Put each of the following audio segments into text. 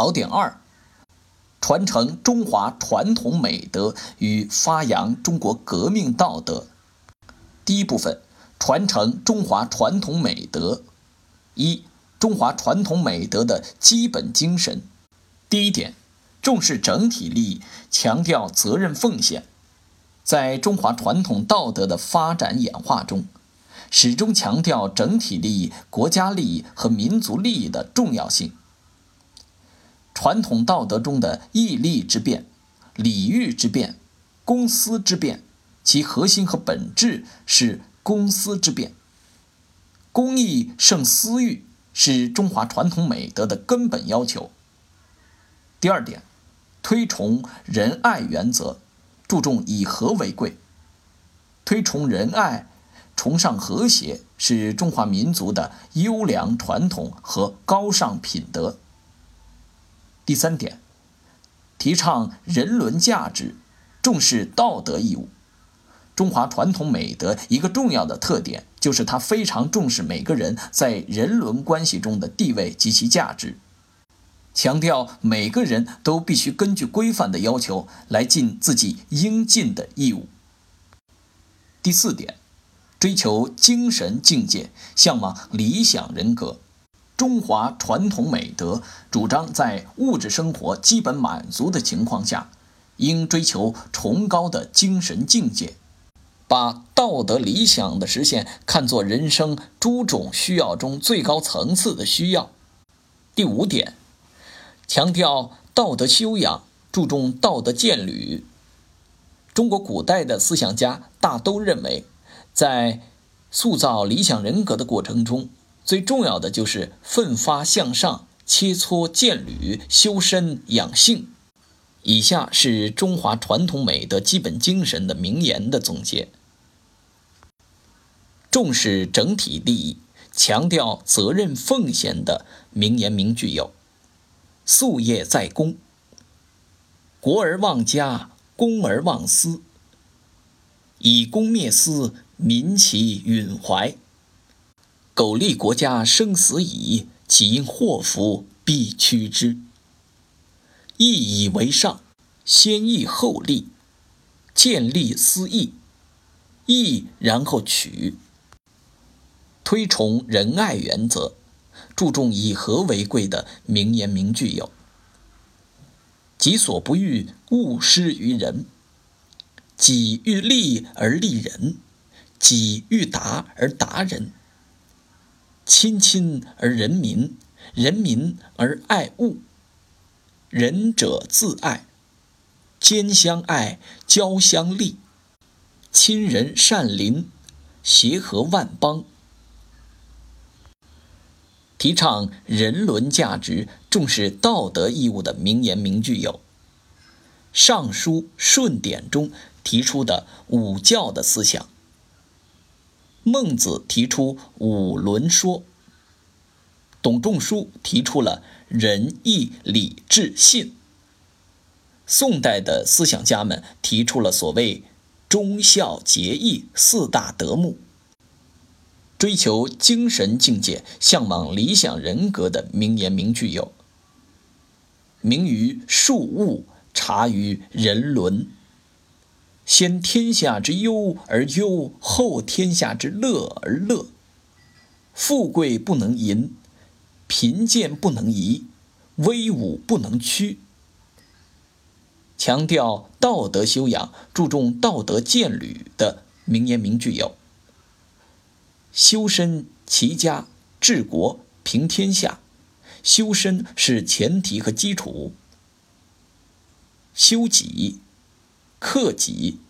考点二：传承中华传统美德与发扬中国革命道德。第一部分：传承中华传统美德。一、中华传统美德的基本精神。第一点，重视整体利益，强调责任奉献。在中华传统道德的发展演化中，始终强调整体利益、国家利益和民族利益的重要性。传统道德中的义利之辩、礼遇之辩、公私之辩，其核心和本质是公私之辩。公义胜私欲是中华传统美德的根本要求。第二点，推崇仁爱原则。注重以和为贵，推崇仁爱，崇尚和谐，是中华民族的优良传统和高尚品德。第三点，提倡人伦价值，重视道德义务。中华传统美德一个重要的特点，就是它非常重视每个人在人伦关系中的地位及其价值。强调每个人都必须根据规范的要求来尽自己应尽的义务。第四点，追求精神境界，向往理想人格。中华传统美德主张，在物质生活基本满足的情况下，应追求崇高的精神境界，把道德理想的实现看作人生诸种需要中最高层次的需要。第五点。强调道德修养，注重道德建履。中国古代的思想家大都认为，在塑造理想人格的过程中，最重要的就是奋发向上、切磋剑履、修身养性。以下是中华传统美德基本精神的名言的总结：重视整体利益，强调责任奉献的名言名句有。夙业在公，国而忘家，公而忘私。以公灭私，民其允怀。苟利国家生死以，岂因祸福必趋之。义以为上，先义后利，见利思义，义然后取。推崇仁爱原则。注重以和为贵的名言名句有：“己所不欲，勿施于人；己欲利而利人，己欲达而达人。亲亲而人民，人民而爱物。仁者自爱，兼相爱，交相利，亲仁善邻，协和万邦。”提倡人伦价值、重视道德义务的名言名句有：《尚书·顺典》中提出的五教的思想；孟子提出五伦说；董仲舒提出了仁义礼智信；宋代的思想家们提出了所谓忠孝节义四大德目。追求精神境界、向往理想人格的名言名句有：“明于庶物，察于人伦。先天下之忧而忧，后天下之乐而乐。富贵不能淫，贫贱不能移，威武不能屈。”强调道德修养、注重道德建履的名言名句有。修身齐家治国平天下，修身是前提和基础。修己，克己，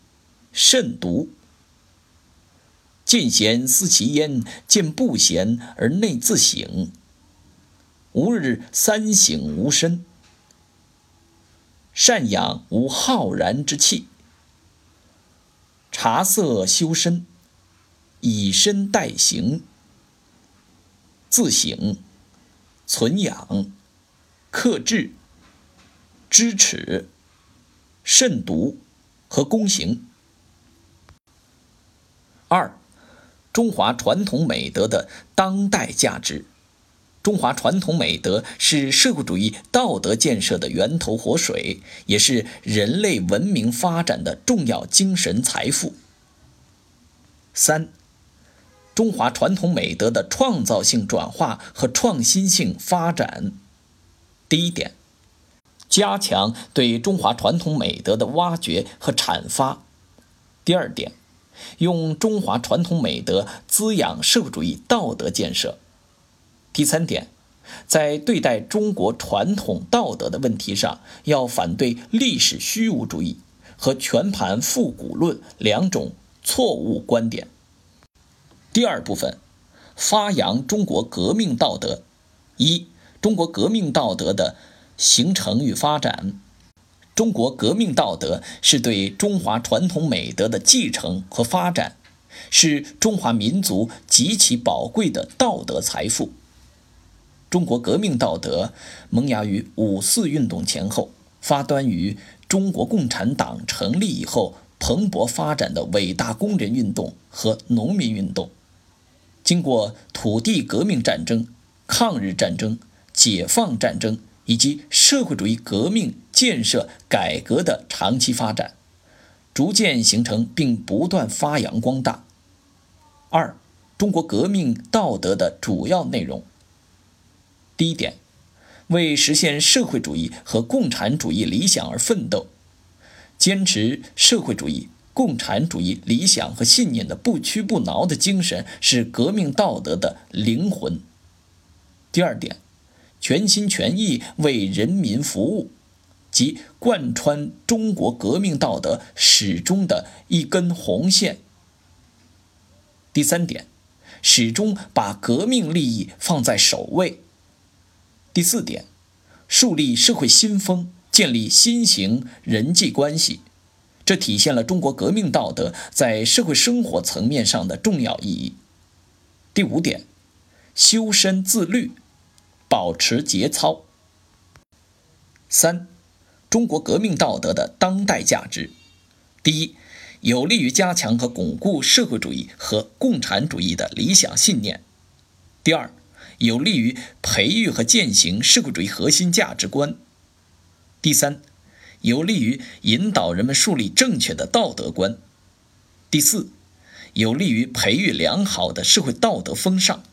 慎独。见贤思齐焉，见不贤而内自省。吾日三省吾身，善养无浩然之气。察色修身。以身代行，自省、存养、克制、知耻、慎独和公行。二、中华传统美德的当代价值。中华传统美德是社会主义道德建设的源头活水，也是人类文明发展的重要精神财富。三、中华传统美德的创造性转化和创新性发展。第一点，加强对中华传统美德的挖掘和阐发。第二点，用中华传统美德滋养社会主义道德建设。第三点，在对待中国传统道德的问题上，要反对历史虚无主义和全盘复古论两种错误观点。第二部分，发扬中国革命道德。一、中国革命道德的形成与发展。中国革命道德是对中华传统美德的继承和发展，是中华民族极其宝贵的道德财富。中国革命道德萌芽于五四运动前后，发端于中国共产党成立以后蓬勃发展的伟大工人运动和农民运动，经过土地革命战争、抗日战争、解放战争以及社会主义革命建设改革的长期发展，逐渐形成并不断发扬光大。二、中国革命道德的主要内容。第一点，为实现社会主义和共产主义理想而奋斗，坚持社会主义、共产主义理想和信念的不屈不挠的精神是革命道德的灵魂。第二点，全心全意为人民服务，即贯穿中国革命道德始终的一根红线。第三点，始终把革命利益放在首位。第四点，树立社会新风，建立新型人际关系，这体现了中国革命道德在社会生活层面上的重要意义。第五点，修身自律，保持节操。三，中国革命道德的当代价值：第一，有利于加强和巩固社会主义和共产主义的理想信念；第二，有利于培育和践行社会主义核心价值观。第三，有利于引导人们树立正确的道德观。第四，有利于培育良好的社会道德风尚。